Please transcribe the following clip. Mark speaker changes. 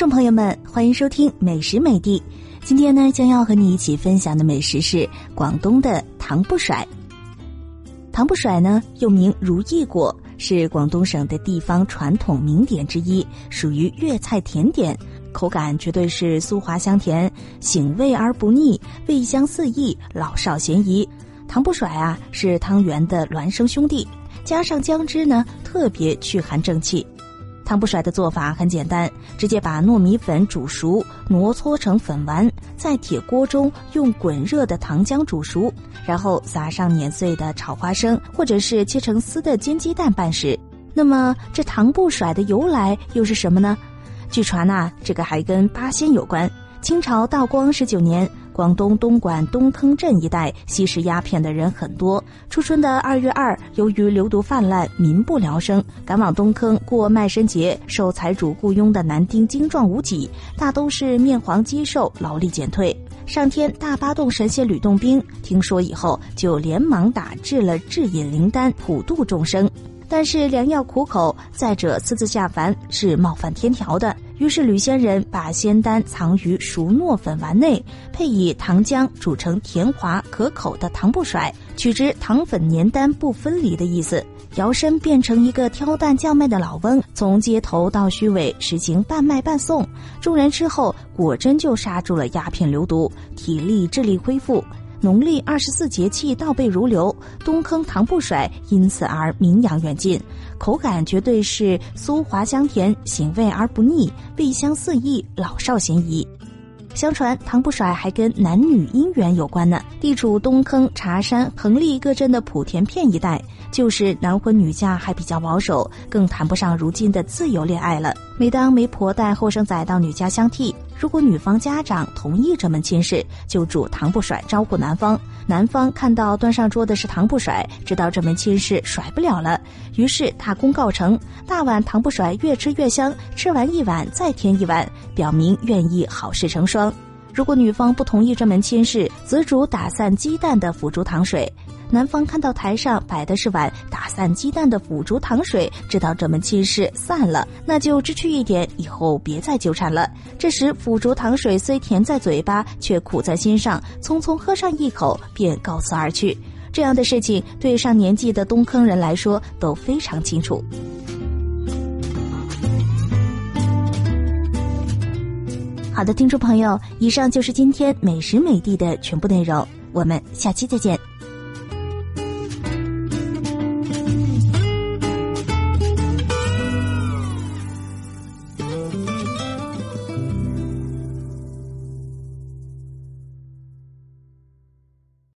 Speaker 1: 众朋友们，欢迎收听美食美地。今天呢，将要和你一起分享的美食是广东的糖不甩。糖不甩呢，又名如意果，是广东省的地方传统名点之一，属于粤菜甜点，口感绝对是酥滑香甜，醒味而不腻，味香四溢，老少咸宜。糖不甩啊，是汤圆的孪生兄弟，加上姜汁呢，特别祛寒正气。糖不甩的做法很简单，直接把糯米粉煮熟，挪搓成粉丸，在铁锅中用滚热的糖浆煮熟，然后撒上碾碎的炒花生，或者是切成丝的煎鸡蛋拌食。那么这糖不甩的由来又是什么呢？据传呐，这个还跟八仙有关。清朝道光十九年。广东东莞东坑镇一带吸食鸦片的人很多。初春的二月二，由于流毒泛滥，民不聊生，赶往东坑过卖身节，受财主雇佣的男丁精壮无几，大都是面黄肌瘦，劳力减退。上天大八洞神仙吕洞宾听说以后，就连忙打制了制饮灵丹，普度众生。但是良药苦口，再者私自下凡是冒犯天条的。于是吕仙人把仙丹藏于熟糯粉丸内，配以糖浆煮成甜滑可口的糖不甩，取之糖粉粘丹不分离的意思。摇身变成一个挑担叫卖的老翁，从街头到虚伪实行半卖半送。众人吃后，果真就刹住了鸦片流毒，体力智力恢复。农历二十四节气倒背如流，东坑糖不甩因此而名扬远近，口感绝对是酥滑香甜，醒味而不腻，味香四溢，老少咸宜。相传糖不甩还跟男女姻缘有关呢。地处东坑、茶山、横沥各镇的莆田片一带，就是男婚女嫁还比较保守，更谈不上如今的自由恋爱了。每当媒婆带后生仔到女家相替，如果女方家长同意这门亲事，就煮糖不甩招呼男方。男方看到端上桌的是糖不甩，知道这门亲事甩不了了，于是大功告成，大碗糖不甩越吃越香，吃完一碗再添一碗，表明愿意好事成双。如果女方不同意这门亲事，则煮打散鸡蛋的腐竹糖水。男方看到台上摆的是碗打散鸡蛋的腐竹糖水，知道这门亲事散了，那就知趣一点，以后别再纠缠了。这时腐竹糖水虽甜在嘴巴，却苦在心上，匆匆喝上一口，便告辞而去。这样的事情对上年纪的东坑人来说都非常清楚。好的，听众朋友，以上就是今天美食美地的全部内容，我们下期再见。